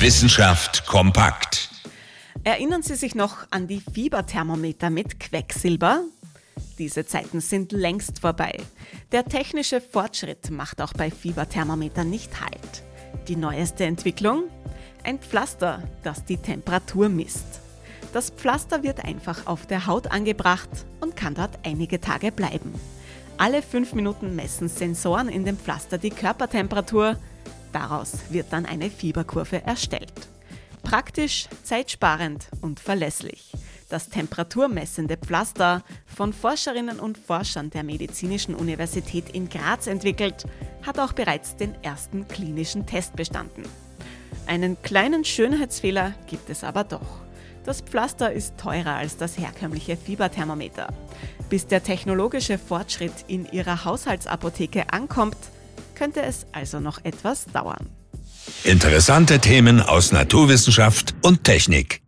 Wissenschaft kompakt. Erinnern Sie sich noch an die Fieberthermometer mit Quecksilber? Diese Zeiten sind längst vorbei. Der technische Fortschritt macht auch bei Fieberthermometern nicht Halt. Die neueste Entwicklung? Ein Pflaster, das die Temperatur misst. Das Pflaster wird einfach auf der Haut angebracht und kann dort einige Tage bleiben. Alle fünf Minuten messen Sensoren in dem Pflaster die Körpertemperatur. Daraus wird dann eine Fieberkurve erstellt. Praktisch, zeitsparend und verlässlich. Das temperaturmessende Pflaster, von Forscherinnen und Forschern der Medizinischen Universität in Graz entwickelt, hat auch bereits den ersten klinischen Test bestanden. Einen kleinen Schönheitsfehler gibt es aber doch. Das Pflaster ist teurer als das herkömmliche Fieberthermometer. Bis der technologische Fortschritt in Ihrer Haushaltsapotheke ankommt, könnte es also noch etwas dauern. Interessante Themen aus Naturwissenschaft und Technik.